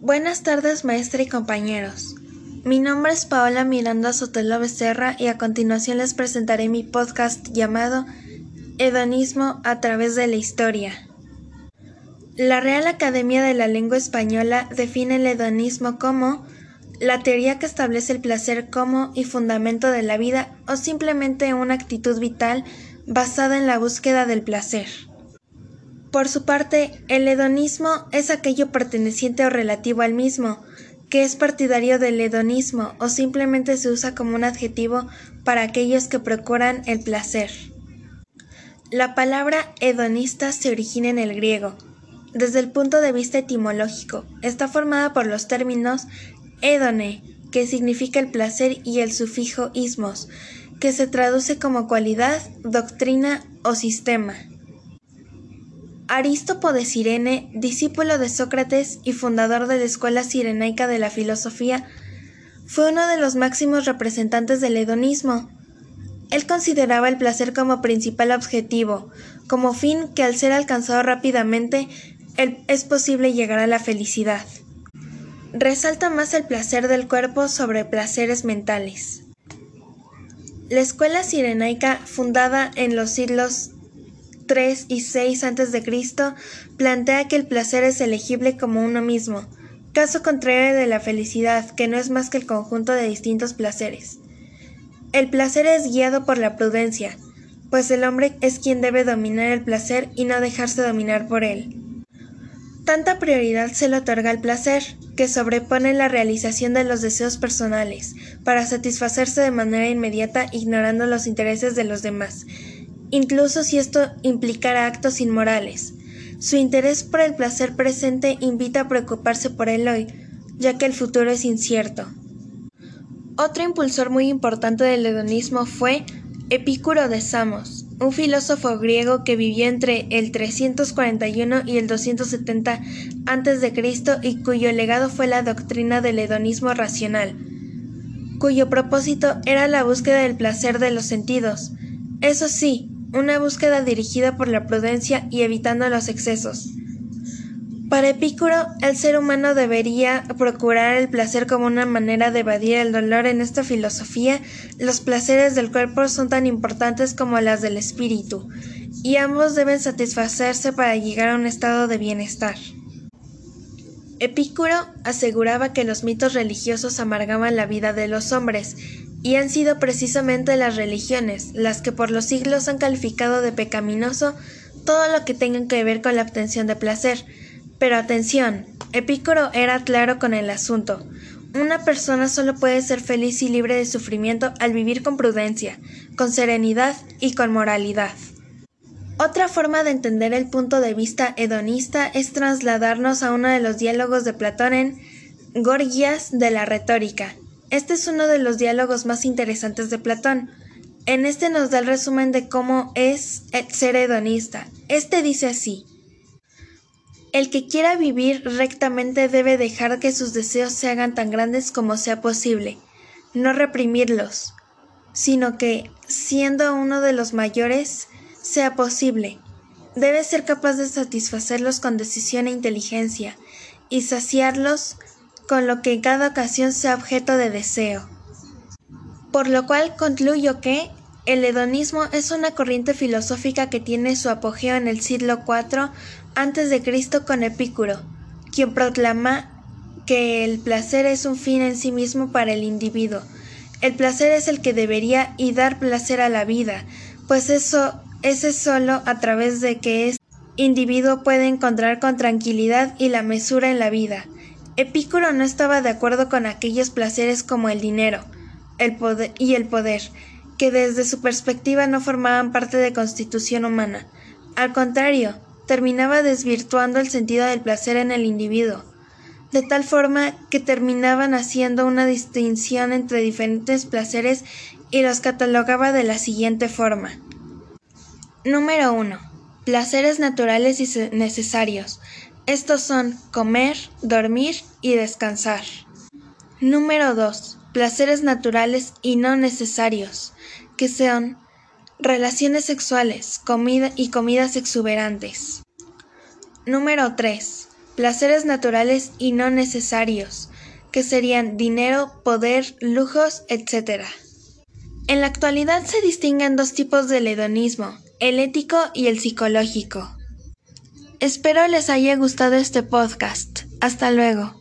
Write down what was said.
Buenas tardes, maestra y compañeros. Mi nombre es Paola Miranda Sotelo Becerra y a continuación les presentaré mi podcast llamado Hedonismo a través de la historia. La Real Academia de la Lengua Española define el hedonismo como la teoría que establece el placer como y fundamento de la vida o simplemente una actitud vital basada en la búsqueda del placer. Por su parte, el hedonismo es aquello perteneciente o relativo al mismo, que es partidario del hedonismo o simplemente se usa como un adjetivo para aquellos que procuran el placer. La palabra hedonista se origina en el griego. Desde el punto de vista etimológico, está formada por los términos hedone, que significa el placer, y el sufijo ismos, que se traduce como cualidad, doctrina o sistema. Arístopo de Cirene, discípulo de Sócrates y fundador de la escuela sirenaica de la filosofía, fue uno de los máximos representantes del hedonismo. Él consideraba el placer como principal objetivo, como fin que al ser alcanzado rápidamente es posible llegar a la felicidad. Resalta más el placer del cuerpo sobre placeres mentales. La escuela sirenaica, fundada en los siglos 3 y 6 a.C., plantea que el placer es elegible como uno mismo, caso contrario de la felicidad, que no es más que el conjunto de distintos placeres. El placer es guiado por la prudencia, pues el hombre es quien debe dominar el placer y no dejarse dominar por él. Tanta prioridad se le otorga al placer, que sobrepone la realización de los deseos personales, para satisfacerse de manera inmediata ignorando los intereses de los demás, incluso si esto implicara actos inmorales. Su interés por el placer presente invita a preocuparse por el hoy, ya que el futuro es incierto. Otro impulsor muy importante del hedonismo fue Epicuro de Samos, un filósofo griego que vivió entre el 341 y el 270 a.C. y cuyo legado fue la doctrina del hedonismo racional, cuyo propósito era la búsqueda del placer de los sentidos. Eso sí, una búsqueda dirigida por la prudencia y evitando los excesos. Para Epicuro, el ser humano debería procurar el placer como una manera de evadir el dolor. En esta filosofía, los placeres del cuerpo son tan importantes como las del espíritu, y ambos deben satisfacerse para llegar a un estado de bienestar. Epicuro aseguraba que los mitos religiosos amargaban la vida de los hombres, y han sido precisamente las religiones las que por los siglos han calificado de pecaminoso todo lo que tenga que ver con la obtención de placer. Pero atención, Epicuro era claro con el asunto. Una persona solo puede ser feliz y libre de sufrimiento al vivir con prudencia, con serenidad y con moralidad. Otra forma de entender el punto de vista hedonista es trasladarnos a uno de los diálogos de Platón en Gorgias de la retórica, este es uno de los diálogos más interesantes de Platón. En este nos da el resumen de cómo es ser hedonista. Este dice así. El que quiera vivir rectamente debe dejar que sus deseos se hagan tan grandes como sea posible, no reprimirlos, sino que, siendo uno de los mayores, sea posible. Debe ser capaz de satisfacerlos con decisión e inteligencia, y saciarlos con lo que en cada ocasión sea objeto de deseo. Por lo cual concluyo que el hedonismo es una corriente filosófica que tiene su apogeo en el siglo IV a.C. con Epicuro, quien proclama que el placer es un fin en sí mismo para el individuo. El placer es el que debería y dar placer a la vida, pues eso ese es solo a través de que este individuo puede encontrar con tranquilidad y la mesura en la vida. Epicuro no estaba de acuerdo con aquellos placeres como el dinero el poder y el poder, que desde su perspectiva no formaban parte de constitución humana. Al contrario, terminaba desvirtuando el sentido del placer en el individuo, de tal forma que terminaban haciendo una distinción entre diferentes placeres y los catalogaba de la siguiente forma. Número 1. Placeres naturales y necesarios. Estos son comer, dormir y descansar. Número 2. Placeres naturales y no necesarios, que son relaciones sexuales, comida y comidas exuberantes. Número 3. placeres naturales y no necesarios, que serían dinero, poder, lujos, etc. En la actualidad se distinguen dos tipos del hedonismo, el ético y el psicológico. Espero les haya gustado este podcast. Hasta luego.